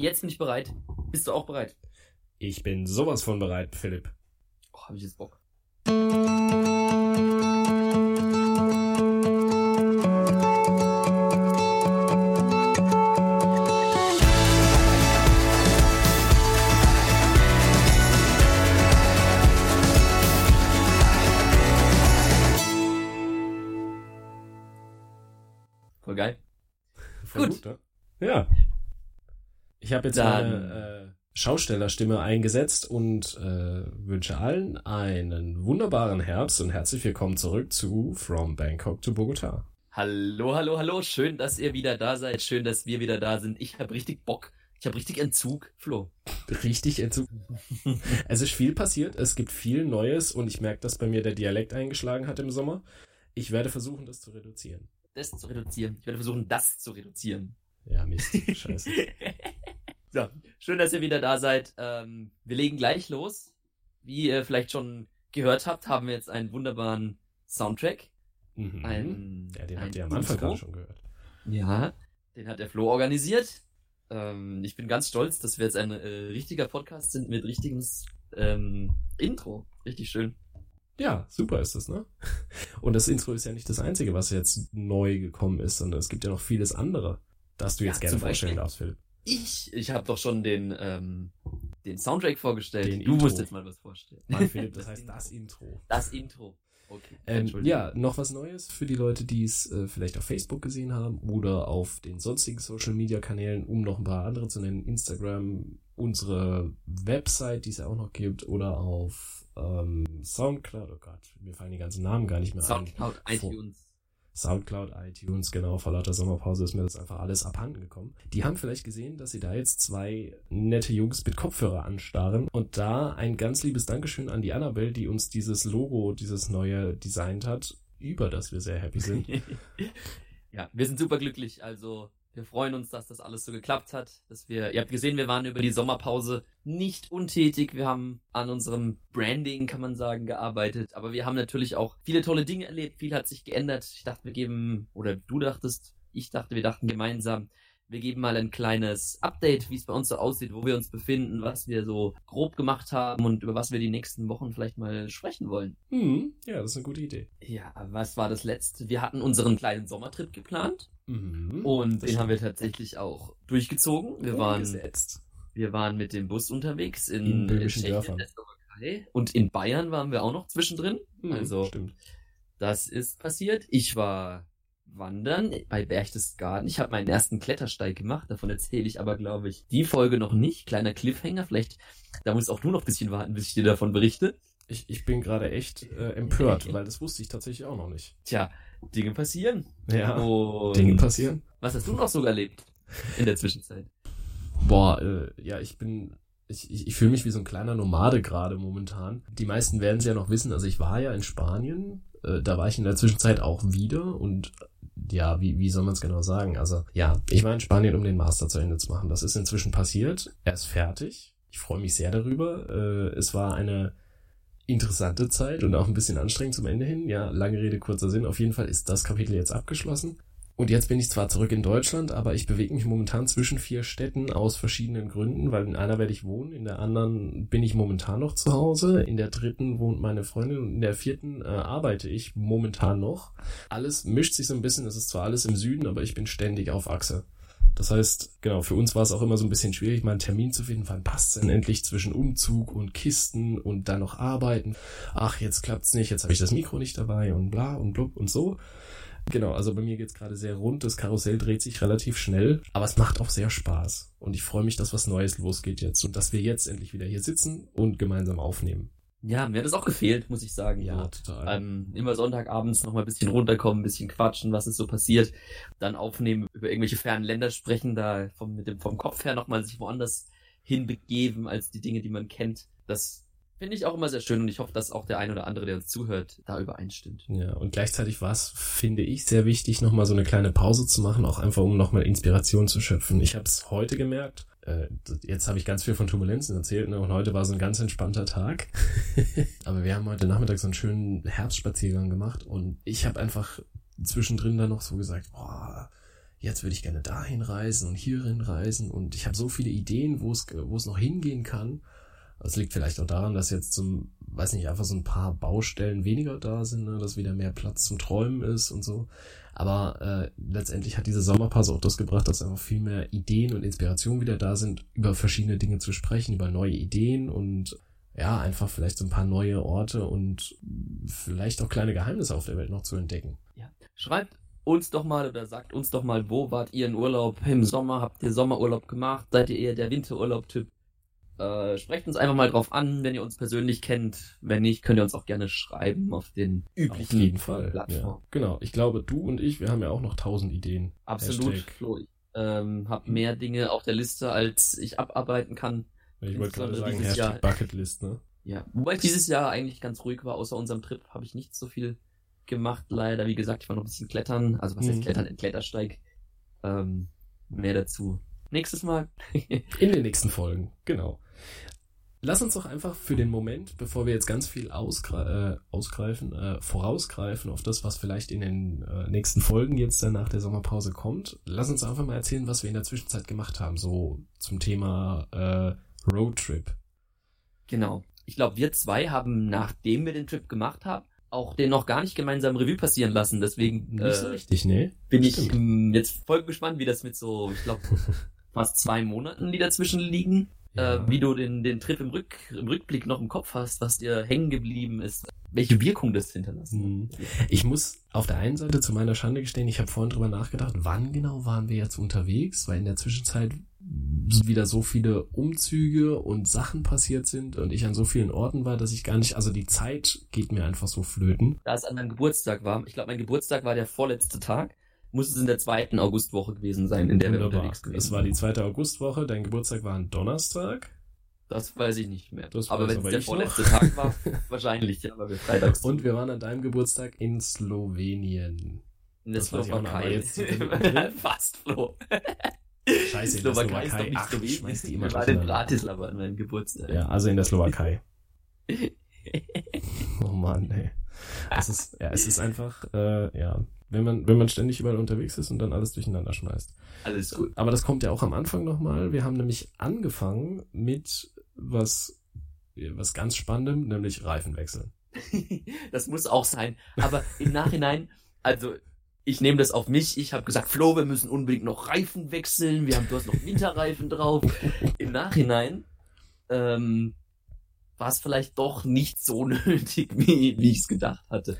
Jetzt bin ich bereit. Bist du auch bereit? Ich bin sowas von bereit, Philipp. Oh, hab ich jetzt Bock. Voll geil. Voll Gut. ne? Ja. Ich habe jetzt Dann- meine äh, Schaustellerstimme eingesetzt und äh, wünsche allen einen wunderbaren Herbst und herzlich willkommen zurück zu From Bangkok to Bogota. Hallo, hallo, hallo. Schön, dass ihr wieder da seid. Schön, dass wir wieder da sind. Ich habe richtig Bock. Ich habe richtig Entzug, Flo. Richtig Entzug. es ist viel passiert, es gibt viel Neues und ich merke, dass bei mir der Dialekt eingeschlagen hat im Sommer. Ich werde versuchen, das zu reduzieren. Das zu reduzieren. Ich werde versuchen, das zu reduzieren. Ja, Mist. Scheiße. so, schön, dass ihr wieder da seid. Ähm, wir legen gleich los. Wie ihr vielleicht schon gehört habt, haben wir jetzt einen wunderbaren Soundtrack. Mhm. Ein, ja, den habt ihr am Anfang gerade schon gehört. Ja, den hat der Flo organisiert. Ähm, ich bin ganz stolz, dass wir jetzt ein äh, richtiger Podcast sind mit richtigem ähm, Intro. Richtig schön. Ja, super ist das, ne? Und das Intro ist ja nicht das Einzige, was jetzt neu gekommen ist, sondern es gibt ja noch vieles andere, das du jetzt Ja, gerne zum vorstellen darfst, Philipp. Ich, ich habe doch schon den, ähm, den Soundtrack vorgestellt. Den du Intro. musst jetzt mal was vorstellen. Mann, Philipp, das heißt das Intro. Das Intro. Okay. Ähm, ja, noch was Neues für die Leute, die es äh, vielleicht auf Facebook gesehen haben oder auf den sonstigen Social Media Kanälen, um noch ein paar andere zu nennen. Instagram, unsere Website, die es ja auch noch gibt, oder auf ähm, Soundcloud. Oh Gott, mir fallen die ganzen Namen gar nicht mehr Soundcloud, ein. Vor- iTunes. Soundcloud, iTunes, genau, vor lauter Sommerpause ist mir das einfach alles abhanden gekommen. Die haben vielleicht gesehen, dass sie da jetzt zwei nette Jungs mit Kopfhörer anstarren und da ein ganz liebes Dankeschön an die Annabelle, die uns dieses Logo, dieses neue designt hat, über das wir sehr happy sind. ja, wir sind super glücklich. Also, wir freuen uns, dass das alles so geklappt hat. Dass wir, ihr habt gesehen, wir waren über die Sommerpause nicht untätig. Wir haben an unserem Branding, kann man sagen, gearbeitet. Aber wir haben natürlich auch viele tolle Dinge erlebt. Viel hat sich geändert. Ich dachte, wir geben, oder du dachtest, ich dachte, wir dachten gemeinsam, wir geben mal ein kleines Update, wie es bei uns so aussieht, wo wir uns befinden, was wir so grob gemacht haben und über was wir die nächsten Wochen vielleicht mal sprechen wollen. Hm, ja, das ist eine gute Idee. Ja, was war das letzte? Wir hatten unseren kleinen Sommertrip geplant Mhm. und den haben wir tatsächlich auch durchgezogen. Wir waren, umgesetzt. wir waren mit dem Bus unterwegs in, In böhmischen Tschechien, Dörfern. der Slowakei und in Bayern waren wir auch noch zwischendrin. Hm, also stimmt. das ist passiert. Ich war wandern bei Berchtesgaden. Ich habe meinen ersten Klettersteig gemacht. Davon erzähle ich aber, glaube ich, die Folge noch nicht. Kleiner Cliffhanger. Vielleicht, da musst auch du noch ein bisschen warten, bis ich dir davon berichte. Ich, ich bin gerade echt äh, empört, weil das wusste ich tatsächlich auch noch nicht. Tja, Dinge passieren. Ja, Und Dinge passieren. Was hast du noch so erlebt in der Zwischenzeit? Boah, äh, ja, ich bin, ich, ich, ich fühle mich wie so ein kleiner Nomade gerade momentan. Die meisten werden es ja noch wissen, also ich war ja in Spanien, äh, da war ich in der Zwischenzeit auch wieder und ja, wie, wie soll man es genau sagen? Also ja, ich war in Spanien, um den Master zu Ende zu machen. Das ist inzwischen passiert. Er ist fertig. Ich freue mich sehr darüber. Äh, es war eine interessante Zeit und auch ein bisschen anstrengend zum Ende hin. Ja, lange Rede, kurzer Sinn. Auf jeden Fall ist das Kapitel jetzt abgeschlossen. Und jetzt bin ich zwar zurück in Deutschland, aber ich bewege mich momentan zwischen vier Städten aus verschiedenen Gründen, weil in einer werde ich wohnen, in der anderen bin ich momentan noch zu Hause, in der dritten wohnt meine Freundin und in der vierten äh, arbeite ich momentan noch. Alles mischt sich so ein bisschen, es ist zwar alles im Süden, aber ich bin ständig auf Achse. Das heißt, genau, für uns war es auch immer so ein bisschen schwierig, mal einen Termin zu finden, wann passt denn endlich zwischen Umzug und Kisten und dann noch arbeiten. Ach, jetzt klappt's nicht, jetzt habe ich das Mikro nicht dabei und bla und blub und so. Genau, also bei mir geht's gerade sehr rund, das Karussell dreht sich relativ schnell, aber es macht auch sehr Spaß. Und ich freue mich, dass was Neues losgeht jetzt und dass wir jetzt endlich wieder hier sitzen und gemeinsam aufnehmen. Ja, mir hat das auch gefehlt, muss ich sagen. Ja, so. total. Ähm, immer Sonntagabends noch mal ein bisschen runterkommen, ein bisschen quatschen, was ist so passiert, dann aufnehmen, über irgendwelche fernen Länder sprechen, da vom, mit dem, vom Kopf her nochmal sich woanders hinbegeben als die Dinge, die man kennt. Das finde ich auch immer sehr schön und ich hoffe, dass auch der ein oder andere, der uns zuhört, da übereinstimmt. Ja, und gleichzeitig war es, finde ich, sehr wichtig, nochmal so eine kleine Pause zu machen, auch einfach um nochmal Inspiration zu schöpfen. Ich habe es heute gemerkt, äh, jetzt habe ich ganz viel von Turbulenzen erzählt, ne? und heute war so ein ganz entspannter Tag. Aber wir haben heute Nachmittag so einen schönen Herbstspaziergang gemacht und ich habe einfach zwischendrin dann noch so gesagt, boah, jetzt würde ich gerne dahin reisen und hierhin reisen und ich habe so viele Ideen, wo es, wo es noch hingehen kann. Das liegt vielleicht auch daran, dass jetzt zum, weiß nicht, einfach so ein paar Baustellen weniger da sind, ne, dass wieder mehr Platz zum Träumen ist und so. Aber äh, letztendlich hat diese Sommerpause auch das gebracht, dass einfach viel mehr Ideen und Inspirationen wieder da sind, über verschiedene Dinge zu sprechen, über neue Ideen und ja, einfach vielleicht so ein paar neue Orte und vielleicht auch kleine Geheimnisse auf der Welt noch zu entdecken. Ja. Schreibt uns doch mal oder sagt uns doch mal, wo wart ihr in Urlaub im Sommer? Habt ihr Sommerurlaub gemacht? Seid ihr eher der Winterurlaub-Typ? Äh, sprecht uns einfach mal drauf an, wenn ihr uns persönlich kennt. Wenn nicht, könnt ihr uns auch gerne schreiben auf den üblichen Auf jeden Fall. Plattformen. Ja. Genau. Ich glaube, du und ich, wir haben ja auch noch tausend Ideen. Absolut, Hashtag. Flo. Ich ähm, habe mehr Dinge auf der Liste, als ich abarbeiten kann. Ich wollte gerade sagen, dieses Jahr. Bucketlist, ne? Ja, wobei ich dieses Jahr eigentlich ganz ruhig war, außer unserem Trip habe ich nicht so viel gemacht, leider. Wie gesagt, ich war noch ein bisschen klettern, also was Mhm. heißt klettern, in Klettersteig. Ähm, mehr dazu. Nächstes Mal. In den nächsten Folgen, genau. Lass uns doch einfach für den Moment, bevor wir jetzt ganz viel ausgre äh, ausgreifen, äh, vorausgreifen auf das, was vielleicht in den äh, nächsten Folgen jetzt dann nach der Sommerpause kommt, lass uns einfach mal erzählen, was wir in der Zwischenzeit gemacht haben, so zum Thema äh, Roadtrip. genau. Ich glaube, wir zwei haben, nachdem wir den Trip gemacht haben, auch den noch gar nicht gemeinsam Revue passieren lassen. Deswegen Nicht so äh, richtig, ne? bin ich Stimmt. ähm, jetzt voll gespannt, wie das mit so, ich glaube, fast zwei Monaten, die dazwischen liegen, Ja. äh, wie du den, den Trip im, Rück, im Rückblick noch im Kopf hast, was dir hängen geblieben ist, welche Wirkung das hinterlassen. Mhm. Ich muss auf der einen Seite zu meiner Schande gestehen, ich habe vorhin drüber nachgedacht, wann genau waren wir jetzt unterwegs, weil in der Zwischenzeit wieder so viele Umzüge und Sachen passiert sind und ich an so vielen Orten war, dass ich gar nicht, also die Zeit geht mir einfach so flöten. Da es an meinem Geburtstag war, ich glaube, mein Geburtstag war der vorletzte Tag, muss es in der zweiten Augustwoche gewesen sein, in der wir Wunderbar. unterwegs gewesen Es war die zweite Augustwoche, dein Geburtstag war ein Donnerstag Das weiß ich nicht mehr. Das aber wenn es der ich vorletzte noch. Tag war, wahrscheinlich, ja, weil wir freitags und wir waren an deinem Geburtstag in Slowenien. in der das ich Slowakei. Fast, Flo. Scheiße, in der Slowakei ist doch Slowakei. nicht Ach, ich schmeiß die immer Wir waren in. Bratislava an meinem Geburtstag. Ja, also in der Slowakei. Oh Mann, ey. Es ist, ja, es ist einfach, äh, ja, wenn man, wenn man ständig überall unterwegs ist und dann alles durcheinander schmeißt. Alles gut. Aber das kommt ja auch am Anfang nochmal. Wir haben nämlich angefangen mit was, was ganz Spannendem, nämlich Reifen wechseln. das muss auch sein. Aber im Nachhinein, also ich nehme das auf mich. Ich habe gesagt, Flo, wir müssen unbedingt noch Reifen wechseln. Wir haben, du hast noch Winterreifen drauf. Im Nachhinein ähm, war es vielleicht doch nicht so nötig, wie, wie ich es gedacht hatte.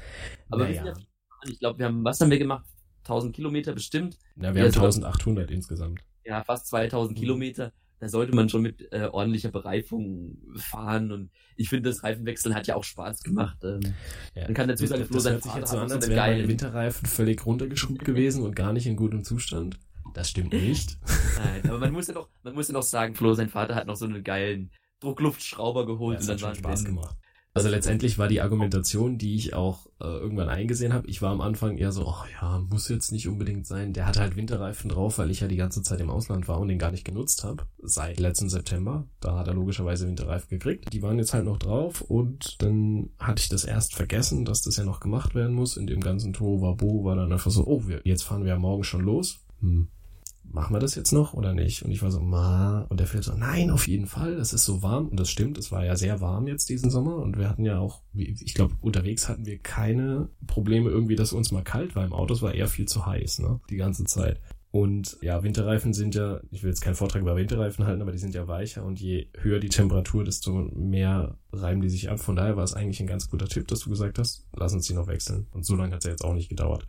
Aber wir Naja. sind ja. Ich glaube, wir haben, was haben wir gemacht? 1000 Kilometer bestimmt. Ja, wir Ja, haben so- 1800 insgesamt. Ja, fast 2000 Mhm. Kilometer. Da sollte man schon mit äh, ordentlicher Bereifung fahren. Und ich finde, das Reifenwechseln hat ja auch Spaß gemacht. Ähm, Ja. Man kann dazu sagen, Flo, sein jetzt so hat an, als geilen- Winterreifen völlig runtergeschrubbt gewesen und gar nicht in gutem Zustand. Das stimmt nicht. Nein, aber man muss ja noch, man muss ja noch sagen, Flo, sein Vater hat noch so einen geilen Druckluftschrauber geholt Das und hat dann schon waren Spaß gemacht. Also letztendlich war die Argumentation, die ich auch äh, irgendwann eingesehen habe, ich war am Anfang eher so, ach ja, muss jetzt nicht unbedingt sein. Der hatte halt Winterreifen drauf, weil ich ja die ganze Zeit im Ausland war und den gar nicht genutzt habe. Seit letzten September. Da hat er logischerweise Winterreifen gekriegt. Die waren jetzt halt noch drauf und dann hatte ich das erst vergessen, dass das ja noch gemacht werden muss. In dem ganzen Tohuwabo war dann einfach so, oh, wir, jetzt fahren wir ja morgen schon los. Hm machen wir das jetzt noch oder nicht? Und ich war so, ma, und der Phil so, nein, auf jeden Fall, es ist so warm. Und das stimmt, es war ja sehr warm jetzt diesen Sommer und wir hatten ja auch, ich glaube, unterwegs hatten wir keine Probleme irgendwie, dass uns mal kalt war im Auto, es war eher viel zu heiß, ne, die ganze Zeit. Und ja, Winterreifen sind ja, ich will jetzt keinen Vortrag über Winterreifen halten, aber die sind ja weicher und je höher die Temperatur, desto mehr reiben die sich ab. Von daher war es eigentlich ein ganz guter Tipp, dass du gesagt hast, lass uns die noch wechseln. Und so lange hat es ja jetzt auch nicht gedauert.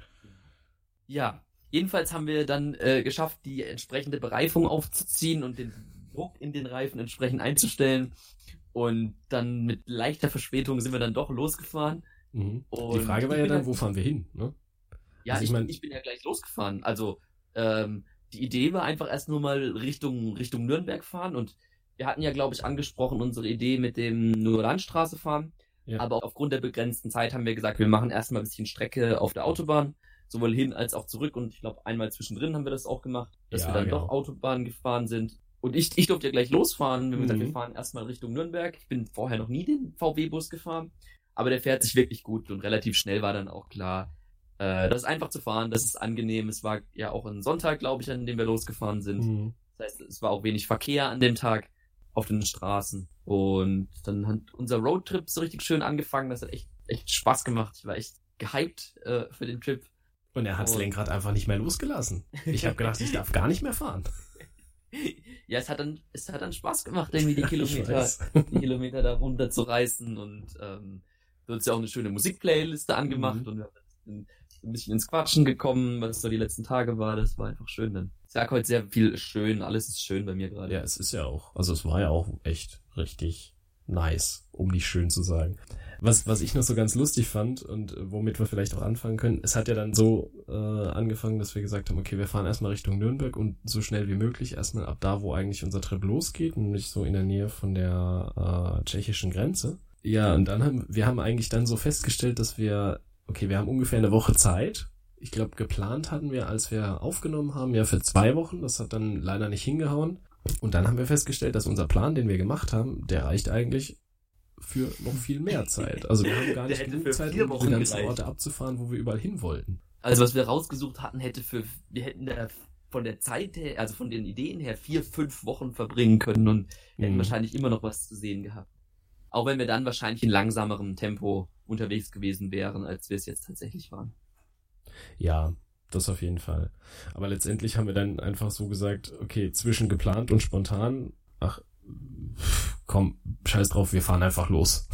Ja, jedenfalls haben wir dann äh, geschafft, die entsprechende Bereifung aufzuziehen und den Druck in den Reifen entsprechend einzustellen. Und dann mit leichter Verspätung sind wir dann doch losgefahren. Mhm. Die Frage war ja dann, wo fahren wir hin, ne? Ja, Also ich ich, mein- ich bin ja gleich losgefahren. Also ähm, die Idee war einfach erst nur mal Richtung Richtung Nürnberg fahren und wir hatten ja, glaube ich, angesprochen unsere Idee mit dem nur Landstraße fahren. Ja. Aber aufgrund der begrenzten Zeit haben wir gesagt, wir machen erstmal ein bisschen Strecke auf der Autobahn, sowohl hin als auch zurück. Und ich glaube, einmal zwischendrin haben wir das auch gemacht, dass Ja, wir dann genau. doch Autobahn gefahren sind. Und ich, ich durfte ja gleich losfahren. Wir haben gesagt, Mhm. wir fahren erstmal Richtung Nürnberg. Ich bin vorher noch nie den VW-Bus gefahren, aber der fährt sich wirklich gut und relativ schnell war dann auch klar, Äh, das ist einfach zu fahren, das ist angenehm. Es war ja auch ein Sonntag, glaube ich, an dem wir losgefahren sind. Mhm. Das heißt, es war auch wenig Verkehr an dem Tag auf den Straßen. Und dann hat unser Roadtrip so richtig schön angefangen. Das hat echt, echt Spaß gemacht. Ich war echt gehypt äh, für den Trip. Und er hat das Lenkrad einfach nicht mehr losgelassen. Ich habe gedacht, ich darf gar nicht mehr fahren. ja, es hat dann, es hat dann Spaß gemacht, irgendwie die Kilometer, die Kilometer da runter zu reißen und ähm, du hast ja auch eine schöne Musikplayliste angemacht mhm. und wir sind ein bisschen ins Quatschen gekommen, was so die letzten Tage war. Das war einfach schön dann. Ich sag heute sehr viel schön, alles ist schön bei mir gerade. Ja, es ist ja auch, also es war ja auch echt richtig nice, um nicht schön zu sagen. Was, was ich noch so ganz lustig fand und äh, womit wir vielleicht auch anfangen können, es hat ja dann so äh, angefangen, dass wir gesagt haben, okay, wir fahren erstmal Richtung Nürnberg und so schnell wie möglich erstmal ab da, wo eigentlich unser Trip losgeht, nämlich so in der Nähe von der äh, tschechischen Grenze. Ja, und dann haben wir haben eigentlich dann so festgestellt, dass wir, okay, wir haben ungefähr eine Woche Zeit. Ich glaube, geplant hatten wir, als wir aufgenommen haben, ja für zwei Wochen. Das hat dann leider nicht hingehauen. Und dann haben wir festgestellt, dass unser Plan, den wir gemacht haben, der reicht eigentlich für noch viel mehr Zeit. Also wir haben gar nicht genug Zeit, um die ganzen Orte abzufahren, wo wir überall hin wollten. Also was wir rausgesucht hatten, hätte für, wir hätten da von der Zeit her, also von den Ideen her, vier, fünf Wochen verbringen können und hätten mhm. wahrscheinlich immer noch was zu sehen gehabt. Auch wenn wir dann wahrscheinlich in langsamerem Tempo unterwegs gewesen wären, als wir es jetzt tatsächlich waren. Ja, das auf jeden Fall. Aber letztendlich haben wir dann einfach so gesagt, okay, zwischen geplant und spontan, ach, komm, scheiß drauf, wir fahren einfach los.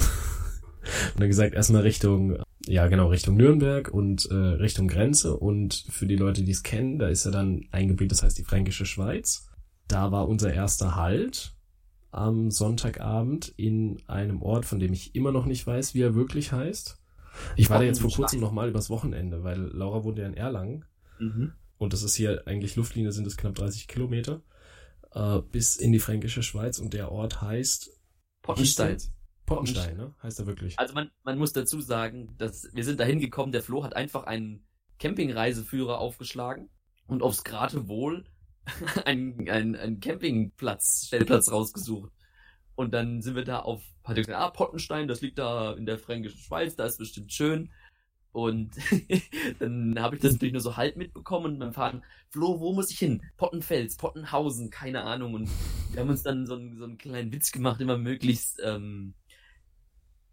und dann gesagt, erstmal Richtung, ja genau, Richtung Nürnberg und äh, Richtung Grenze. Und für die Leute, die es kennen, da ist ja dann ein Gebiet, das heißt die Fränkische Schweiz. Da war unser erster Halt am Sonntagabend in einem Ort, von dem ich immer noch nicht weiß, wie er wirklich heißt. Ich war da jetzt vor kurzem nochmal übers Wochenende, weil Laura wohnt ja in Erlangen. Mhm. Und das ist hier eigentlich Luftlinie, sind es knapp 30 Kilometer äh, bis in die fränkische Schweiz und der Ort heißt Pottenstein. Pottenstein, ne? Heißt er wirklich. Also man, man muss dazu sagen, dass wir sind da hingekommen, der Flo hat einfach einen Campingreiseführer aufgeschlagen und aufs Geratewohl einen, einen, einen Campingplatz, Stellplatz rausgesucht. Und dann sind wir da auf, hat er gesagt, ah, Pottenstein, das liegt da in der fränkischen Schweiz, da ist bestimmt schön. Und dann habe ich das natürlich nur so halb mitbekommen und beim Fahren, Flo, wo muss ich hin? Pottenfels, Pottenhausen, keine Ahnung. Und wir haben uns dann so, einen, so einen kleinen Witz gemacht, immer möglichst ähm,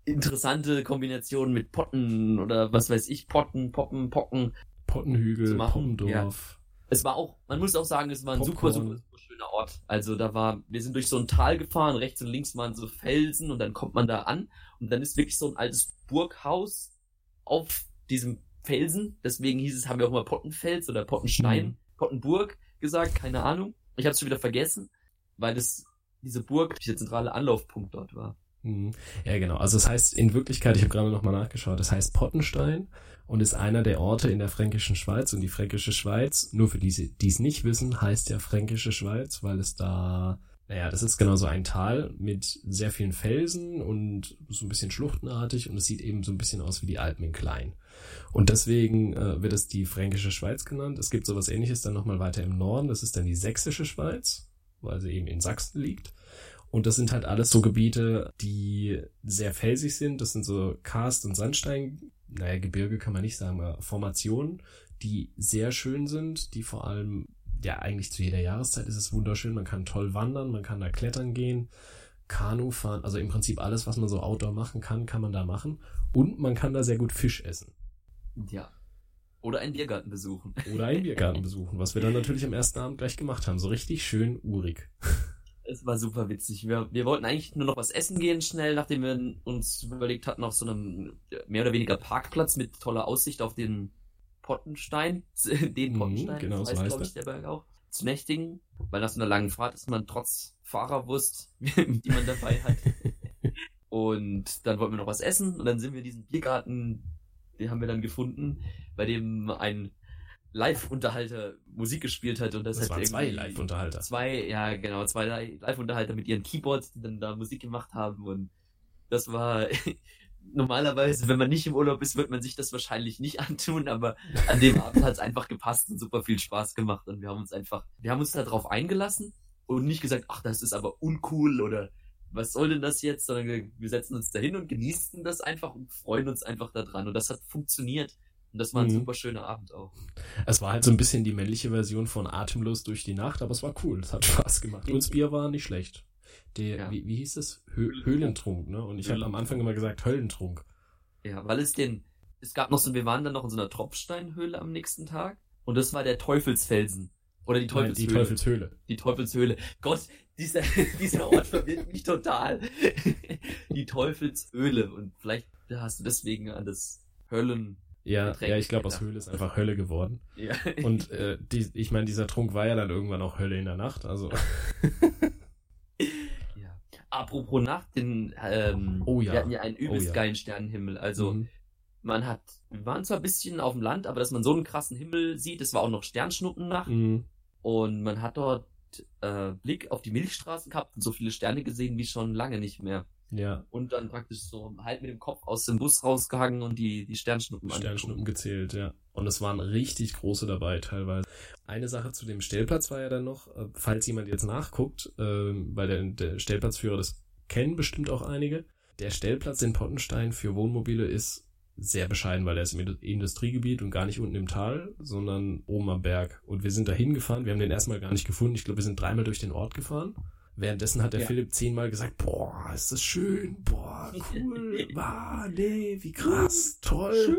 interessante Kombinationen mit Potten oder was weiß ich, Potten, Poppen, Pocken. Pottenhügel, Poppendorf. Ja. Es war auch, man muss auch sagen, es war ein super, super, super schöner Ort. Also da war, wir sind durch so ein Tal gefahren, rechts und links waren so Felsen und dann kommt man da an und dann ist wirklich so ein altes Burghaus auf diesem Felsen. Deswegen hieß es, haben wir auch mal Pottenfels oder Pottenstein, mhm. Pottenburg gesagt, keine Ahnung. Ich habe es schon wieder vergessen, weil es diese Burg der zentrale Anlaufpunkt dort war. Mhm. Ja, genau. Also es das heißt in Wirklichkeit, ich habe gerade nochmal nachgeschaut, es das heißt Pottenstein und ist einer der Orte in der fränkischen Schweiz. Und die fränkische Schweiz, nur für diese, die es nicht wissen, heißt ja fränkische Schweiz, weil es da naja, das ist genau so ein Tal mit sehr vielen Felsen und so ein bisschen schluchtenartig und es sieht eben so ein bisschen aus wie die Alpen in klein. Und deswegen äh, wird es die Fränkische Schweiz genannt. Es gibt sowas ähnliches dann nochmal weiter im Norden. Das ist dann die Sächsische Schweiz, weil sie eben in Sachsen liegt. Und das sind halt alles so Gebiete, die sehr felsig sind. Das sind so Karst- und Sandstein, naja, Gebirge kann man nicht sagen, aber Formationen, die sehr schön sind, die vor allem ja, eigentlich zu jeder Jahreszeit ist es wunderschön. Man kann toll wandern, man kann da klettern gehen, Kanu fahren, also im Prinzip alles, was man so Outdoor machen kann, kann man da machen. Und man kann da sehr gut Fisch essen. Ja. Oder einen Biergarten besuchen. Oder einen Biergarten besuchen, was wir dann natürlich am ersten Abend gleich gemacht haben. So richtig schön urig. Es war super witzig. Wir, wir wollten eigentlich nur noch was essen gehen schnell, nachdem wir uns überlegt hatten, auf so einem mehr oder weniger Parkplatz mit toller Aussicht auf den Pottenstein, den mhm, Pottenstein, genau, das heißt, glaube ich, der Berg auch, zu nächtigen, weil nach so einer langen Fahrt ist man trotz Fahrerwurst, die man dabei hat. und dann wollten wir noch was essen und dann sind wir diesen Biergarten, den haben wir dann gefunden, bei dem ein Live-Unterhalter Musik gespielt hat und das, das hat waren zwei Live-Unterhalter. Zwei, ja genau, zwei Live-Unterhalter mit ihren Keyboards, die dann da Musik gemacht haben und das war normalerweise, wenn man nicht im Urlaub ist, wird man sich das wahrscheinlich nicht antun, aber an dem Abend hat es einfach gepasst und super viel Spaß gemacht und wir haben uns einfach, wir haben uns darauf eingelassen und nicht gesagt, ach, das ist aber uncool oder was soll denn das jetzt, sondern wir setzen uns dahin und genießen das einfach und freuen uns einfach daran und das hat funktioniert. Und das war ein Mhm. super schöner Abend auch. Es war halt so ein bisschen die männliche Version von Atemlos durch die Nacht, aber es war cool. Es hat Spaß gemacht. Und das Bier war nicht schlecht. Der, Ja. wie, wie hieß es? Hö Höhlentrunk, ne? Und ich habe am Anfang immer gesagt Höllentrunk. Ja, weil es den, es gab noch so, wir waren dann noch in so einer Tropfsteinhöhle am nächsten Tag und das war der Teufelsfelsen. Oder die Nein, die Teufelshöhle. Teufelshöhle. Die Teufelshöhle. Gott, dieser, dieser Ort verwirrt mich total. Die Teufelshöhle. Und vielleicht hast du deswegen an das Höllen. Ja, Getränk ja, ich glaube, aus. Höhle ist einfach Hölle geworden. Ja. Und äh, die, ich meine, dieser Trunk war ja dann irgendwann auch Hölle in der Nacht. Also. Apropos Nacht, den, ähm, Oh ja. wir hatten ja einen übelst Oh ja. geilen Sternenhimmel. Also, mhm. man hat, wir waren zwar ein bisschen auf dem Land, aber dass man so einen krassen Himmel sieht, es war auch noch Sternschnuppennacht. Mhm. Und man hat dort äh, Blick auf die Milchstraßen gehabt und so viele Sterne gesehen wie schon lange nicht mehr. Ja, Und dann praktisch so halt mit dem Kopf aus dem Bus rausgehangen und die, die Sternschnuppen Sternschnuppen gezählt, ja. Und es waren richtig große dabei teilweise. Eine Sache zu dem Stellplatz war ja dann noch, äh, falls jemand jetzt nachguckt, ähm, weil der, der Stellplatzführer, das kennen bestimmt auch einige. Der Stellplatz in Pottenstein für Wohnmobile ist sehr bescheiden, weil er ist im Indu- Industriegebiet und gar nicht unten im Tal, sondern oben am Berg. Und wir sind da hingefahren, wir haben den erstmal gar nicht gefunden. Ich glaube, wir sind dreimal durch den Ort gefahren. Währenddessen hat der Ja. Philipp zehnmal gesagt, boah, ist das schön, boah, cool, wow, nee, wie krass, toll.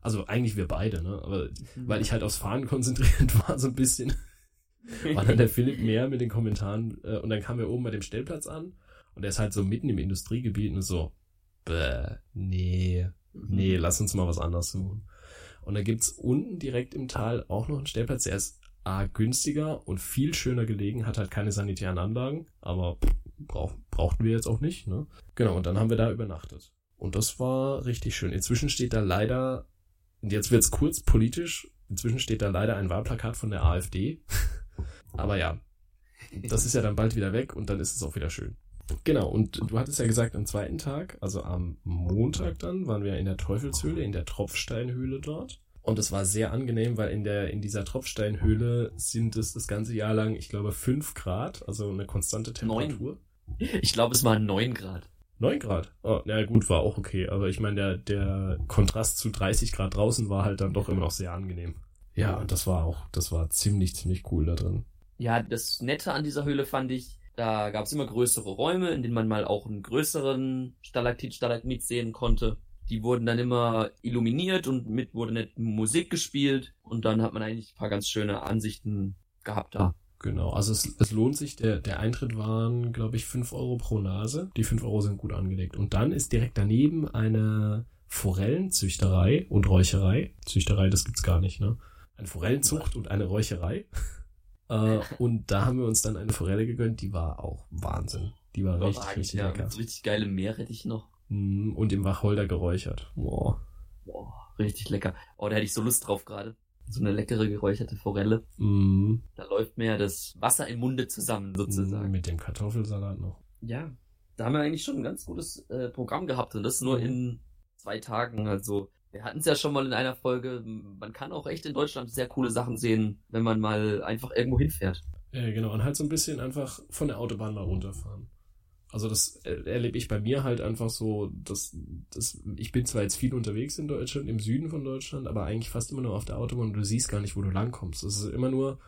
Also eigentlich wir beide, ne? Aber weil ich halt aufs Fahren konzentriert war, so ein bisschen, war dann der Philipp mehr mit den Kommentaren. Äh, und dann kamen wir oben bei dem Stellplatz an und der ist halt so mitten im Industriegebiet und so, bäh, nee, nee, lass uns mal was anderes suchen. Und dann gibt's unten direkt im Tal auch noch einen Stellplatz, der ist A, günstiger und viel schöner gelegen, hat halt keine sanitären Anlagen, aber brauch, brauchten wir jetzt auch nicht, ne? Genau, und dann haben wir da übernachtet. Und das war richtig schön. Inzwischen steht da leider, und jetzt wird's kurz politisch, inzwischen steht da leider ein Wahlplakat von der AfD. aber ja, das ist ja dann bald wieder weg und dann ist es auch wieder schön. Genau, und du hattest ja gesagt, am zweiten Tag, also am Montag dann, waren wir in der Teufelshöhle, in der Tropfsteinhöhle dort. Und es war sehr angenehm, weil in der, in dieser Tropfsteinhöhle sind es das ganze Jahr lang, ich glaube, fünf Grad, also eine konstante Neun. Temperatur. Ich glaube, es waren neun Grad. Neun Grad. Oh, na gut, war auch okay. Aber ich meine, der, der Kontrast zu 30 Grad draußen war halt dann doch immer noch sehr angenehm. Ja, und das war auch, das war ziemlich, ziemlich cool da drin. Ja, das Nette an dieser Höhle fand ich, da gab es immer größere Räume, in denen man mal auch einen größeren Stalaktit, Stalagmit sehen konnte. Die wurden dann immer illuminiert und mit wurde nett Musik gespielt und dann hat man eigentlich ein paar ganz schöne Ansichten gehabt da. Genau, also es, es lohnt sich, der, der Eintritt waren, glaube ich, fünf Euro pro Nase. Die fünf Euro sind gut angelegt. Und dann ist direkt daneben eine Forellenzüchterei und Räucherei. Züchterei, das gibt's gar nicht, ne? Eine Forellenzucht und eine Räucherei. äh, und da haben wir uns dann eine Forelle gegönnt, die war auch Wahnsinn. Die war richtig, Überragend, richtig ja, lecker. richtig geile Meerrettich noch. Mm, Und im Wacholder geräuchert. Boah. Boah, richtig lecker. Oh, da hätte ich so Lust drauf gerade. So eine leckere geräucherte Forelle. Mm, Da läuft mir ja das Wasser im Munde zusammen, sozusagen. Mit dem Kartoffelsalat noch. Ja, da haben wir eigentlich schon ein ganz gutes äh, Programm gehabt und das nur Mhm. in zwei Tagen. Also wir hatten es ja schon mal in einer Folge. Man kann auch echt in Deutschland sehr coole Sachen sehen, wenn man mal einfach irgendwo hinfährt. Ja, genau. Und halt so ein bisschen einfach von der Autobahn mal runterfahren. Also das er- erlebe ich bei mir halt einfach so, dass, dass ich bin zwar jetzt viel unterwegs in Deutschland, im Süden von Deutschland, aber eigentlich fast immer nur auf der Autobahn und du siehst gar nicht, wo du langkommst. Es ist immer nur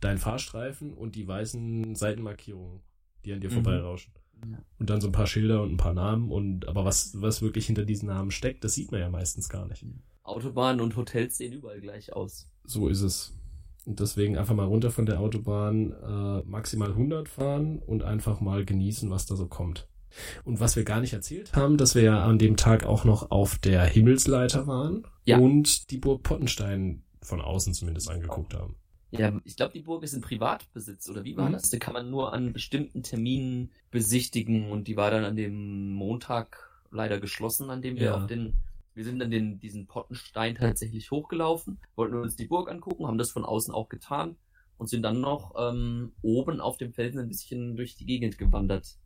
dein Fahrstreifen und die weißen Seitenmarkierungen, die an dir Mhm. vorbeirauschen. Ja. Und dann so ein paar Schilder und ein paar Namen und aber was, was wirklich hinter diesen Namen steckt, das sieht man ja meistens gar nicht. Autobahnen und Hotels sehen überall gleich aus. So ist es. Und deswegen einfach mal runter von der Autobahn, äh, maximal 100 fahren und einfach mal genießen, was da so kommt. Und was wir gar nicht erzählt haben, dass wir ja an dem Tag auch noch auf der Himmelsleiter waren Ja. und die Burg Pottenstein von außen zumindest angeguckt haben. Ja, ich glaube, die Burg ist in Privatbesitz, oder wie war Mhm. das? Die kann man nur an bestimmten Terminen besichtigen und die war dann an dem Montag leider geschlossen, an dem wir Ja. auf den, wir sind dann den, diesen Pottenstein tatsächlich hochgelaufen, wollten uns die Burg angucken, haben das von außen auch getan und sind dann noch ähm, oben auf dem Felsen ein bisschen durch die Gegend gewandert.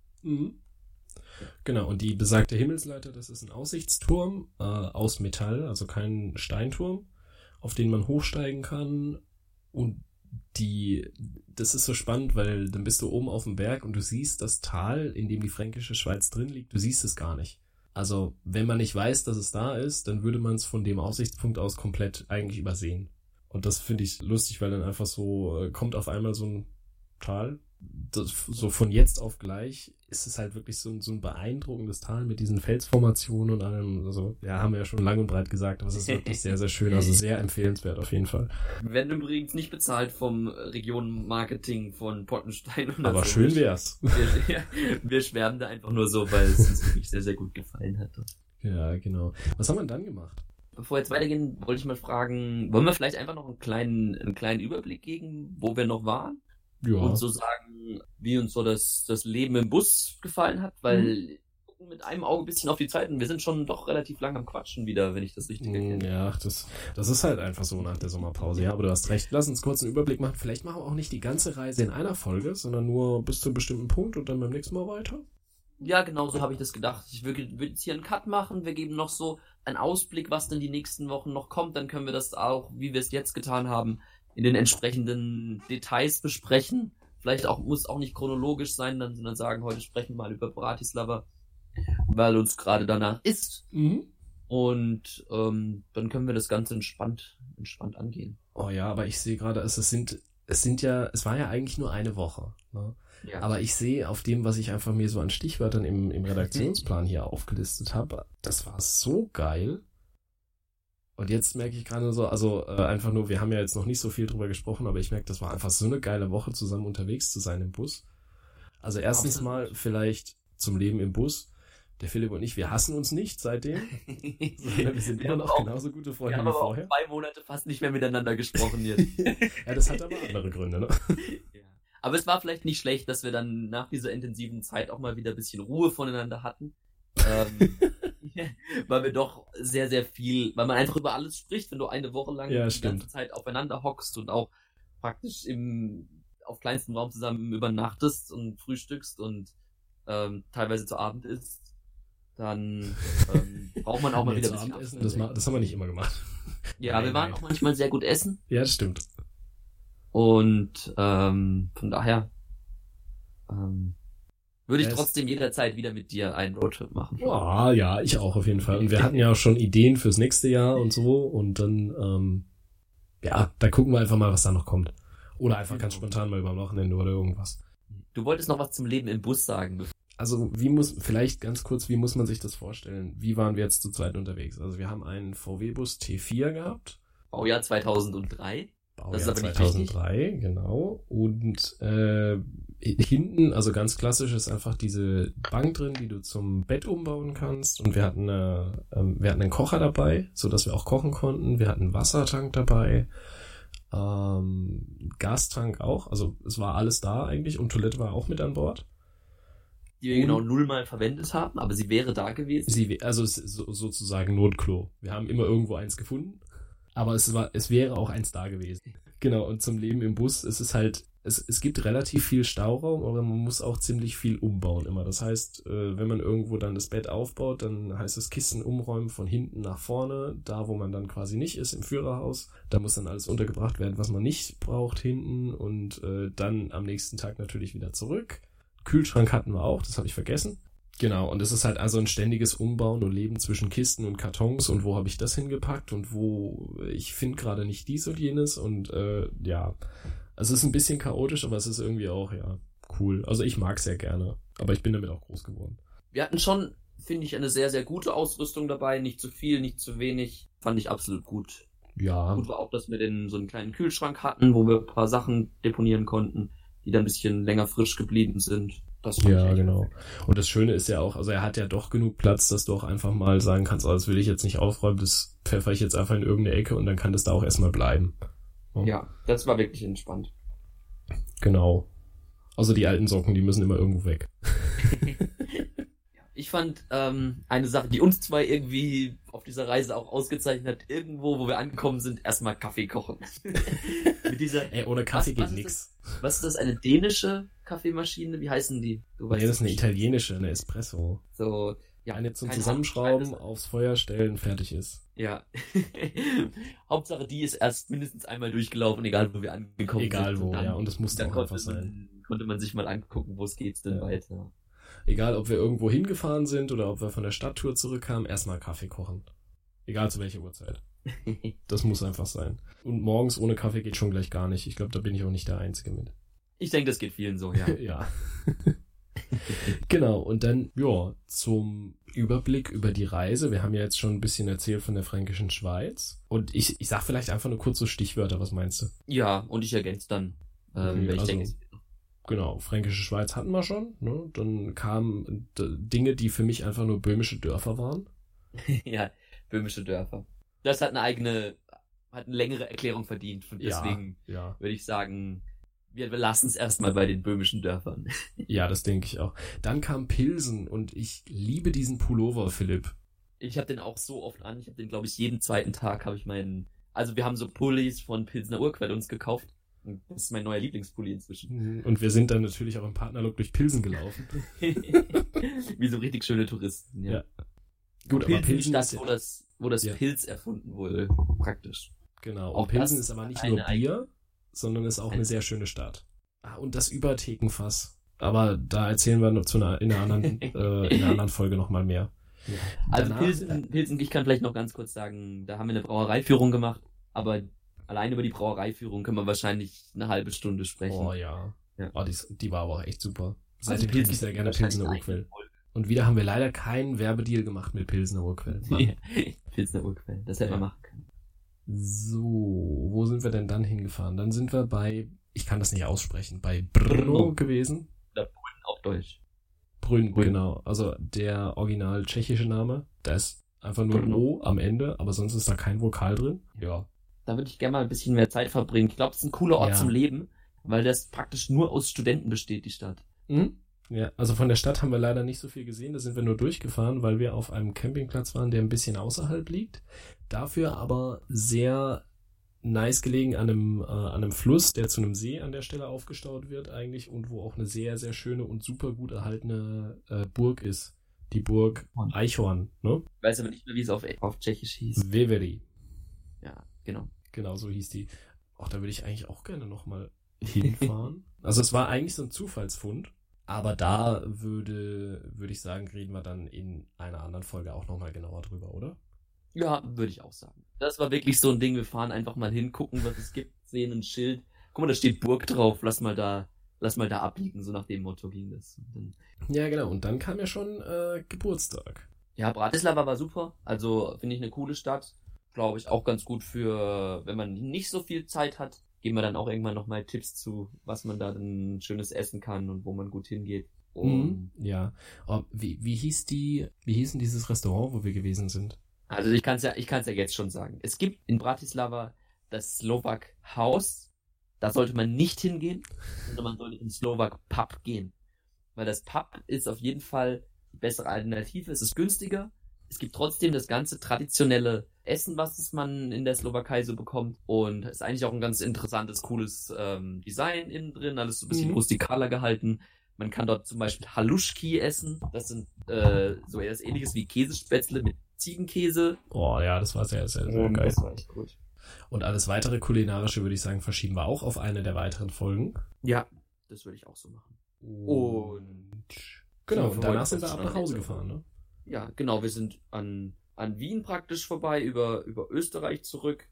Genau, und die besagte Himmelsleiter, das ist ein Aussichtsturm äh, aus Metall, also kein Steinturm, auf den man hochsteigen kann. Und die, das ist so spannend, weil dann bist du oben auf dem Berg und du siehst das Tal, in dem die fränkische Schweiz drin liegt, du siehst es gar nicht. Also, wenn man nicht weiß, dass es da ist, dann würde man es von dem Aussichtspunkt aus komplett eigentlich übersehen. Und das finde ich lustig, weil dann einfach so äh, kommt auf einmal so ein Tal das, so von jetzt auf gleich ist es halt wirklich so, so ein beeindruckendes Tal mit diesen Felsformationen und allem. Also, ja, haben wir ja schon lang und breit gesagt, aber es ist wirklich sehr, sehr schön. Also sehr empfehlenswert auf jeden Fall. Wir werden übrigens nicht bezahlt vom Regionenmarketing von Pottenstein. aber so. schön wär's. Wir, wir schwärmen da einfach nur so, weil es uns wirklich sehr, sehr gut gefallen hat. Ja, genau. Was haben wir dann gemacht? Bevor wir jetzt weitergehen, wollte ich mal fragen, wollen wir vielleicht einfach noch einen kleinen, einen kleinen Überblick geben, wo wir noch waren? Ja. und so sagen, wie uns so das, das Leben im Bus gefallen hat, weil mhm. mit einem Auge ein bisschen auf die Zeit und wir sind schon doch relativ lang am Quatschen wieder, wenn ich das richtig erkenne. Mm, ja, das, das ist halt einfach so nach der Sommerpause. Ja, aber du hast recht. Lass uns kurz einen Überblick machen. Vielleicht machen wir auch nicht die ganze Reise in einer Folge, sondern nur bis zu einem bestimmten Punkt und dann beim nächsten Mal weiter. Ja, genau so habe ich das gedacht. Ich würde, würde jetzt hier einen Cut machen. Wir geben noch so einen Ausblick, was denn die nächsten Wochen noch kommt. Dann können wir das auch, wie wir es jetzt getan haben, in den entsprechenden Details besprechen. Vielleicht auch, muss auch nicht chronologisch sein, dann, sondern sagen, heute sprechen wir mal über Bratislava, weil uns gerade danach ist. Mhm. Und ähm, dann können wir das Ganze entspannt, entspannt angehen. Oh ja, aber ich sehe gerade, es, es sind, es sind ja, es war ja eigentlich nur eine Woche. Ne? Ja. Aber ich sehe auf dem, was ich einfach mir so an Stichwörtern im, im Redaktionsplan hier aufgelistet habe, das war so geil. Und jetzt merke ich gerade so, also äh, einfach nur, wir haben ja jetzt noch nicht so viel drüber gesprochen, aber ich merke, das war einfach so eine geile Woche, zusammen unterwegs zu sein im Bus. Also erstens mal vielleicht zum Leben im Bus. Der Philipp und ich, wir hassen uns nicht seitdem. wir sind immer noch genauso gute Freunde wie vorher. Wir haben zwei Monate fast nicht mehr miteinander gesprochen jetzt. ja, das hat aber andere Gründe, ne? Ja. Aber es war vielleicht nicht schlecht, dass wir dann nach dieser intensiven Zeit auch mal wieder ein bisschen Ruhe voneinander hatten. Ähm, weil wir doch sehr, sehr viel, weil man einfach über alles spricht, wenn du eine Woche lang ja, die ganze Zeit aufeinander hockst und auch praktisch im, auf kleinstem Raum zusammen übernachtest und frühstückst und ähm, teilweise zu Abend isst, dann ähm, braucht man auch mal nee, wieder ein bisschen Das, das, haben wir nicht immer gemacht. Ja, nein, wir waren nein. auch manchmal sehr gut essen. Ja, das stimmt. Und ähm, von daher ähm, würde ich trotzdem jederzeit wieder mit dir einen Roadtrip machen. Ah, ja, ich auch auf jeden Fall. Und wir hatten ja auch schon Ideen fürs nächste Jahr und so. Und dann, ähm, ja, da gucken wir einfach mal, was da noch kommt. Oder einfach ganz genau. spontan mal über Wochenende oder irgendwas. Du wolltest noch was zum Leben im Bus sagen. Also, wie muss, vielleicht ganz kurz, wie muss man sich das vorstellen? Wie waren wir jetzt zu zweit unterwegs? Also, wir haben einen VW-Bus T4 gehabt. Baujahr 2003. Baujahr das ist aber 2003, genau. Und äh, hinten, also ganz klassisch, ist einfach diese Bank drin, die du zum Bett umbauen kannst. Und wir hatten, eine, ähm, wir hatten einen Kocher dabei, so dass wir auch kochen konnten. Wir hatten einen Wassertank dabei, ähm, Gastank auch. Also es war alles da eigentlich und Toilette war auch mit an Bord. Die wir genau nullmal verwendet haben, aber sie wäre da gewesen. Sie, also so, sozusagen Notklo. Wir haben immer irgendwo eins gefunden, aber es war, es wäre auch eins da gewesen. Genau, und zum Leben im Bus ist es halt es, es gibt relativ viel Stauraum, aber man muss auch ziemlich viel umbauen immer. Das heißt, äh, wenn man irgendwo dann das Bett aufbaut, dann heißt es Kisten umräumen von hinten nach vorne, da wo man dann quasi nicht ist, im Führerhaus. Da muss dann alles untergebracht werden, was man nicht braucht hinten und äh, dann am nächsten Tag natürlich wieder zurück. Kühlschrank hatten wir auch, das habe ich vergessen. Genau, und es ist halt also ein ständiges Umbauen und Leben zwischen Kisten und Kartons und wo habe ich das hingepackt und wo ich finde gerade nicht dies und jenes und äh, ja, also es ist ein bisschen chaotisch, aber es ist irgendwie auch, ja, cool. Also ich mag sehr gerne, aber ich bin damit auch groß geworden. Wir hatten schon, finde ich, eine sehr, sehr gute Ausrüstung dabei. Nicht zu viel, nicht zu wenig. Fand ich absolut gut. Ja. Gut war auch, dass wir den so einen kleinen Kühlschrank hatten, wo wir ein paar Sachen deponieren konnten, die dann ein bisschen länger frisch geblieben sind. Das ja, genau. Und das Schöne ist ja auch, also er hat ja doch genug Platz, dass du auch einfach mal sagen kannst, oh, das will ich jetzt nicht aufräumen, das pfeffer ich jetzt einfach in irgendeine Ecke und dann kann das da auch erstmal bleiben. Ja, das war wirklich entspannt. Genau. Also die alten Socken, die müssen immer irgendwo weg. ich fand ähm, eine Sache, die uns zwei irgendwie auf dieser Reise auch ausgezeichnet hat, irgendwo, wo wir angekommen sind, erstmal Kaffee kochen. Mit dieser. Ey, ohne Kaffee was, geht. Das? Was ist das? Eine dänische Kaffeemaschine? Wie heißen die? Du nee, das ist eine italienische, eine Espresso. So, ja, eine zum Zusammenschrauben, aufs Feuer stellen, fertig ist. Ja. Hauptsache, die ist erst mindestens einmal durchgelaufen, egal wo wir angekommen egal sind. Egal wo, dann, ja, und es musste auch einfach sein. konnte man sich mal angucken, wo es geht's denn ja. weiter. Egal, ob wir irgendwo hingefahren sind oder ob wir von der Stadttour zurückkamen, erstmal Kaffee kochen. Egal zu welcher Uhrzeit. Das muss einfach sein. Und morgens ohne Kaffee geht schon gleich gar nicht. Ich glaube, da bin ich auch nicht der Einzige mit. Ich denke, das geht vielen so, ja. ja. genau, und dann, ja, zum Überblick über die Reise. Wir haben ja jetzt schon ein bisschen erzählt von der fränkischen Schweiz. Und ich, ich sag vielleicht einfach nur kurz so Stichwörter, was meinst du? Ja, und ich ergänze dann, ähm, Okay, wenn ich also- denke, Genau, fränkische Schweiz hatten wir schon. Ne? Dann kamen Dinge, die für mich einfach nur böhmische Dörfer waren. ja, böhmische Dörfer. Das hat eine eigene, hat eine längere Erklärung verdient. Und Ja. deswegen Ja, würde ich sagen, wir belassen es erstmal bei den böhmischen Dörfern. ja, das denke ich auch. Dann kam Pilsen und ich liebe diesen Pullover, Philipp. Ich habe den auch so oft an. Ich habe den, glaube ich, jeden zweiten Tag habe ich meinen. Also wir haben so Pullis von Pilsner Urquell uns gekauft. Das ist mein neuer Lieblingspulli inzwischen. Und wir sind dann natürlich auch im Partnerlook durch Pilsen gelaufen. Wie so richtig schöne Touristen. Ja. Ja. Gut, aber Pilsen, die Pilsen ist ja, das, wo das Ja. Pilz erfunden wurde, praktisch. genau. auch Und Pilsen das ist aber nicht nur Bier, sondern ist auch eine Ein- sehr schöne Stadt. Ah, und das Überthekenfass. Aber da erzählen wir noch zu einer, in einer anderen, äh, in einer anderen Folge nochmal mehr. Also Danach- Pilsen, Pilsen, ich kann vielleicht noch ganz kurz sagen, da haben wir eine Brauereiführung gemacht, aber allein über die Brauereiführung können wir wahrscheinlich eine halbe Stunde sprechen. Oh ja. Ja. Oh, die, die war aber auch echt super. Also Seitdem trinke ich sehr gerne wahrscheinlich Pilsener eine Urquell. Und wieder haben wir leider keinen Werbedeal gemacht mit Pilsener Urquell. Pilsner Urquell, das hätte Ja. man machen können. So, wo sind wir denn dann hingefahren? Dann sind wir bei, ich kann das nicht aussprechen, bei Brno gewesen. Auf Deutsch. Brünn, Brünn. genau. Also der original tschechische Name. Da ist einfach nur Brno. O am Ende, aber sonst ist da kein Vokal drin. Ja. Da würde ich gerne mal ein bisschen mehr Zeit verbringen. Ich glaube, es ist ein cooler Ort Ja. zum Leben, weil das praktisch nur aus Studenten besteht, die Stadt. Mhm. Ja, also von der Stadt haben wir leider nicht so viel gesehen. Da sind wir nur durchgefahren, weil wir auf einem Campingplatz waren, der ein bisschen außerhalb liegt. Dafür aber sehr nice gelegen an einem, äh, an einem Fluss, der zu einem See an der Stelle aufgestaut wird eigentlich und wo auch eine sehr, sehr schöne und super gut erhaltene äh, Burg ist. Die Burg Eichhorn. Ne? Ich weiß aber nicht mehr, wie es auf, auf Tschechisch hieß. Veveri. Ja, genau. Genau so hieß die. Auch da würde ich eigentlich auch gerne nochmal hinfahren. also es war eigentlich so ein Zufallsfund. Aber da würde, würde ich sagen, reden wir dann in einer anderen Folge auch nochmal genauer drüber, oder? Ja, würde ich auch sagen. Das war wirklich so ein Ding, wir fahren einfach mal hin, gucken, was es gibt, sehen ein Schild. Guck mal, da steht Burg drauf, lass mal da, lass mal da abbiegen, so nach dem Motto ging das. Ja, genau. Und dann kam ja schon äh, Geburtstag. ja, Bratislava war super, also finde ich eine coole Stadt. Glaube ich auch ganz gut für, wenn man nicht so viel Zeit hat, geben wir dann auch irgendwann nochmal Tipps zu, was man da dann schönes essen kann und wo man gut hingeht. Und Ja. Oh, wie, wie hieß die, wie hieß denn dieses Restaurant, wo wir gewesen sind? Also ich kann es ja, ich kann es ja jetzt schon sagen. Es gibt in Bratislava das Slovak Haus. Da sollte man nicht hingehen, sondern man sollte ins Slovak Pub gehen. Weil das Pub ist auf jeden Fall die bessere Alternative. Es ist günstiger. Es gibt trotzdem das ganze traditionelle Essen, was es man in der Slowakei so bekommt. Und es ist eigentlich auch ein ganz interessantes, cooles ähm, Design innen drin. Alles so ein bisschen Mhm. rustikaler gehalten. Man kann dort zum Beispiel Haluschki essen. Das sind äh, so etwas ähnliches wie Käsespätzle mit Ziegenkäse. Oh ja, das war sehr, sehr, sehr geil. Das war echt gut. Und alles weitere kulinarische würde ich sagen, verschieben wir auch auf eine der weiteren Folgen. Ja, das würde ich auch so machen. Und genau, und danach heute sind wir ab nach Hause gefahren, ne? Ja, genau, wir sind an, an Wien praktisch vorbei, über, über Österreich zurück.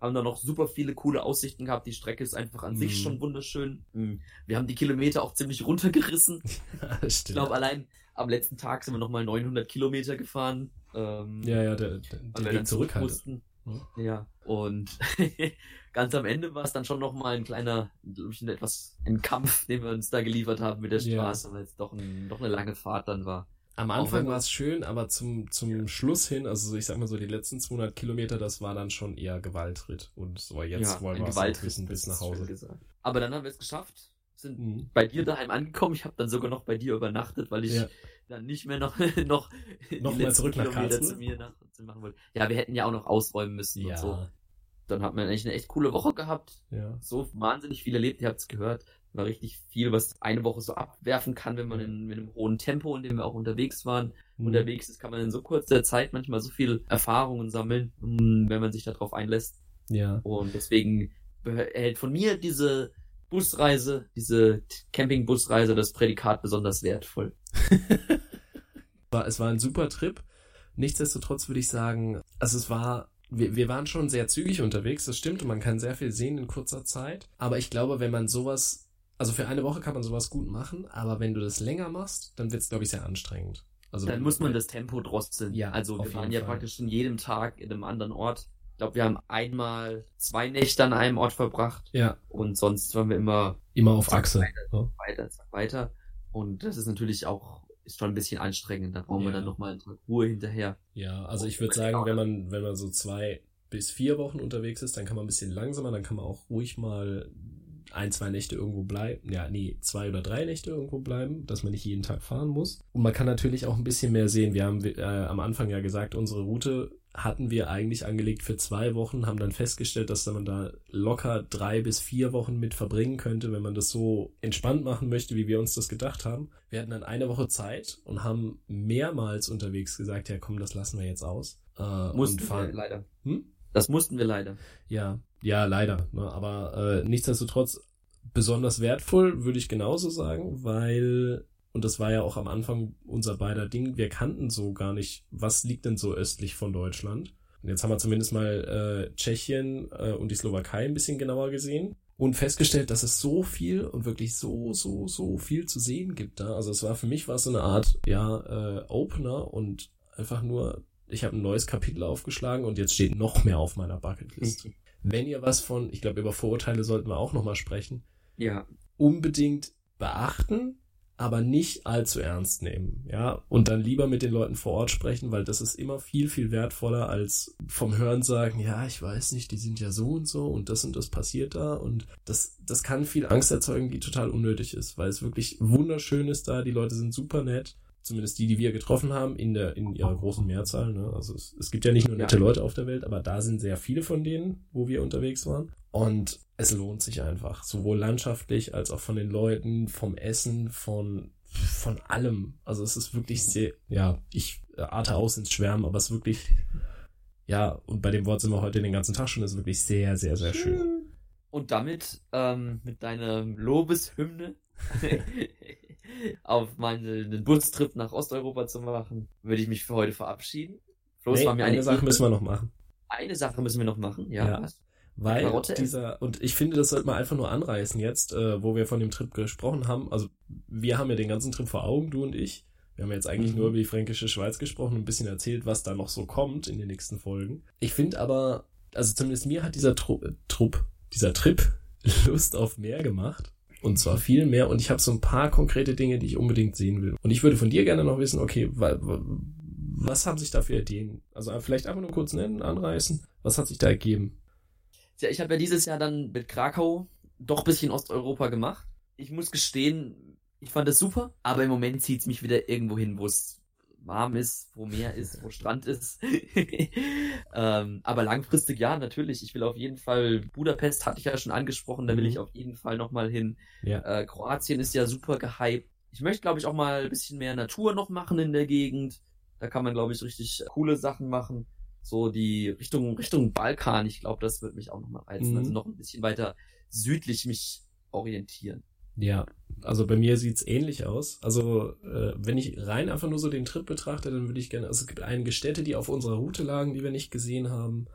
Haben da noch super viele coole Aussichten gehabt. Die Strecke ist einfach an Mhm. sich schon wunderschön. Mhm. Wir haben die Kilometer auch ziemlich runtergerissen. Ich glaube, allein am letzten Tag sind wir nochmal 900 Kilometer gefahren. Ähm, Ja, ja, der, der, der wir Weg zurück halt. mussten. Ja. Ja, und ganz am Ende war es dann schon noch mal ein kleiner, glaube ich, ein etwas ein Kampf, den wir uns da geliefert haben mit der Ja. Straße, weil es doch, ein, doch eine lange Fahrt dann war. Am Anfang war es schön, aber zum, zum Schluss hin, also so, ich sag mal so die letzten 200 Kilometer, das war dann schon eher Gewaltritt. Und so, jetzt wollen wir es noch wissen bis nach Hause. gesagt. Aber dann haben wir es geschafft, sind Mhm. bei dir daheim angekommen. Ich habe dann sogar noch bei dir übernachtet, weil ich Ja. dann nicht mehr noch noch Noch mal zurück nach Kilometer Karlsruhe? zu mir nach, zu machen wollte. Ja, wir hätten ja auch noch ausräumen müssen und so. Ja, Dann hat man eigentlich eine echt coole Woche gehabt. ja. so wahnsinnig viel erlebt, ihr habt es gehört. War richtig viel, was eine Woche so abwerfen kann, wenn man in, mit einem hohen Tempo, in dem wir auch unterwegs waren, Mhm. unterwegs ist, kann man in so kurzer Zeit manchmal so viel Erfahrungen sammeln, mm, wenn man sich darauf einlässt. Ja. Und deswegen erhält von mir diese Busreise, diese Campingbusreise das Prädikat besonders wertvoll. es war ein super Trip. Nichtsdestotrotz würde ich sagen, also es war, wir, wir waren schon sehr zügig unterwegs, das stimmt, und man kann sehr viel sehen in kurzer Zeit. Aber ich glaube, wenn man sowas, also für eine Woche kann man sowas gut machen, aber wenn du das länger machst, dann wird es, glaube ich, sehr anstrengend. Also dann muss man das Tempo drosseln. Ja, also wir waren ja Fall. praktisch schon jeden Tag in einem anderen Ort. Ich glaube, wir haben einmal zwei Nächte an einem Ort verbracht Ja, und sonst waren wir immer immer auf Achse. Ja. weiter, zack, weiter. Und das ist natürlich auch, ist schon ein bisschen anstrengend. Da brauchen wir Ja. dann nochmal einen Tag Ruhe hinterher. Ja, also ich würde sagen, wenn man, wenn man so zwei bis vier Wochen unterwegs ist, dann kann man ein bisschen langsamer, dann kann man auch ruhig mal ein, zwei Nächte irgendwo bleiben. Ja, nee, zwei oder drei Nächte irgendwo bleiben, dass man nicht jeden Tag fahren muss. Und man kann natürlich auch ein bisschen mehr sehen. Wir haben äh, am Anfang ja gesagt, unsere Route hatten wir eigentlich angelegt für zwei Wochen, haben dann festgestellt, dass man da locker drei bis vier Wochen mit verbringen könnte, wenn man das so entspannt machen möchte, wie wir uns das gedacht haben. Wir hatten dann eine Woche Zeit und haben mehrmals unterwegs gesagt, ja komm, das lassen wir jetzt aus. Äh, Mussten fahren. leider. Hm? Das mussten wir leider. Ja, ja, leider. Ne? Aber äh, nichtsdestotrotz besonders wertvoll, würde ich genauso sagen, weil, und das war ja auch am Anfang unser beider Ding, wir kannten so gar nicht, was liegt denn so östlich von Deutschland. Und jetzt haben wir zumindest mal äh, Tschechien äh, und die Slowakei ein bisschen genauer gesehen und festgestellt, dass es so viel und wirklich so, so, so viel zu sehen gibt da. Also es war für mich war es so eine Art, ja, äh, Opener und einfach nur, ich habe ein neues Kapitel aufgeschlagen und jetzt steht noch mehr auf meiner Bucketlist. Wenn ihr was von, ich glaube, über Vorurteile sollten wir auch nochmal sprechen, Ja. unbedingt beachten, aber nicht allzu ernst nehmen, ja, und dann lieber mit den Leuten vor Ort sprechen, weil das ist immer viel, viel wertvoller als vom Hören sagen, ja, ich weiß nicht, die sind ja so und so und das und das passiert da. Und das, das kann viel Angst erzeugen, die total unnötig ist, weil es wirklich wunderschön ist da, die Leute sind super nett, zumindest die, die wir getroffen haben, in der, in ihrer großen Mehrzahl, ne? also es, es gibt ja nicht nur nette. Leute auf der Welt, aber da sind sehr viele von denen, wo wir unterwegs waren und es lohnt sich einfach, sowohl landschaftlich als auch von den Leuten, vom Essen, von, von allem. Also es ist wirklich sehr, ja, ich arte aus ins Schwärmen, aber es ist wirklich, ja, und bei dem Wort sind wir heute den ganzen Tag schon, es ist wirklich sehr, sehr, sehr schön. Und damit, ähm, mit deiner Lobeshymne auf meinen Bustrip nach Osteuropa zu machen, würde ich mich für heute verabschieden. Es Nee, war mir eine eine Sache müssen wir noch machen. Eine Sache müssen wir noch machen, ja. Ja. Weil dieser, und ich finde, das sollte man einfach nur anreißen jetzt, äh, wo wir von dem Trip gesprochen haben. Also wir haben ja den ganzen Trip vor Augen, du und ich. Wir haben jetzt eigentlich Mhm. nur über die fränkische Schweiz gesprochen und ein bisschen erzählt, was da noch so kommt in den nächsten Folgen. Ich finde aber, also zumindest mir hat dieser Tru Trupp, dieser Trip Lust auf mehr gemacht. Und zwar viel mehr. Und ich habe so ein paar konkrete Dinge, die ich unbedingt sehen will. Und ich würde von dir gerne noch wissen, okay, wa wa was haben sich da für Ideen? Also vielleicht einfach nur kurz nennen, anreißen. Was hat sich da ergeben? Ja, ich habe ja dieses Jahr dann mit Krakau doch ein bisschen Osteuropa gemacht. Ich muss gestehen, ich fand das super, aber im Moment zieht's mich wieder irgendwo hin, wo es warm ist, wo Meer ist, wo Strand ist. ähm, aber langfristig ja, natürlich. Ich will auf jeden Fall, Budapest hatte ich ja schon angesprochen, da will Mhm. ich auf jeden Fall nochmal hin. Ja. Äh, Kroatien ist ja super gehypt. Ich möchte, glaube ich, auch mal ein bisschen mehr Natur noch machen in der Gegend. Da kann man, glaube ich, richtig coole Sachen machen. So die Richtung, Richtung Balkan, ich glaube, das wird mich auch nochmal reizen. Mhm. Also noch ein bisschen weiter südlich mich orientieren. Ja, also bei mir sieht's ähnlich aus. Also äh, wenn ich rein einfach nur so den Trip betrachte, dann würde ich gerne, also es gibt einige Städte, die auf unserer Route lagen, die wir nicht gesehen haben.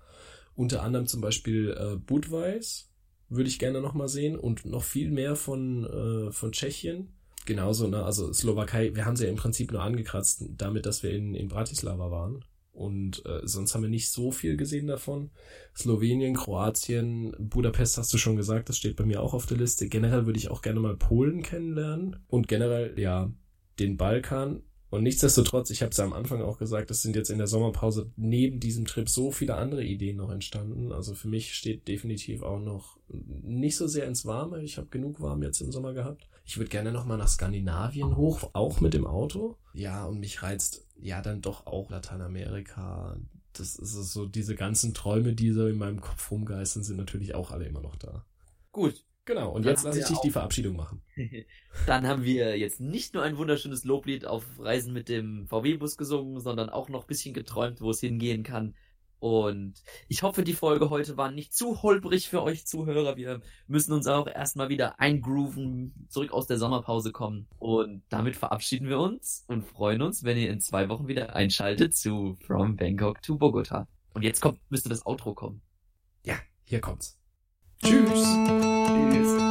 Unter anderem zum Beispiel äh, Budweis würde ich gerne nochmal sehen und noch viel mehr von, äh, von Tschechien. Genauso, ne, also Slowakei, wir haben sie ja im Prinzip nur angekratzt, damit, dass wir in, in Bratislava waren. Und äh, sonst haben wir nicht so viel gesehen davon. Slowenien, Kroatien, Budapest hast du schon gesagt, das steht bei mir auch auf der Liste. Generell würde ich auch gerne mal Polen kennenlernen und generell, ja, den Balkan. Und nichtsdestotrotz, ich habe es ja am Anfang auch gesagt, es sind jetzt in der Sommerpause neben diesem Trip so viele andere Ideen noch entstanden. Also für mich steht definitiv auch noch nicht so sehr ins Warme. Ich habe genug warm jetzt im Sommer gehabt. Ich würde gerne noch mal nach Skandinavien hoch, auch mit dem Auto. Ja, und mich reizt ja dann doch auch Lateinamerika. Das ist so, diese ganzen Träume, die so in meinem Kopf rumgeistern, sind natürlich auch alle immer noch da. Gut, Genau, und Dann jetzt lasse ich dich die Verabschiedung machen. dann haben wir jetzt nicht nur ein wunderschönes Loblied auf Reisen mit dem VW-Bus gesungen, sondern auch noch ein bisschen geträumt, wo es hingehen kann. Und ich hoffe, die Folge heute war nicht zu holprig für euch Zuhörer. Wir müssen uns auch erstmal wieder eingrooven, zurück aus der Sommerpause kommen. Und damit verabschieden wir uns und freuen uns, wenn ihr in zwei Wochen wieder einschaltet zu From Bangkok to Bogota. Und jetzt kommt, müsste das Outro kommen. Ja, hier kommt's. Tschüss. Tschüss.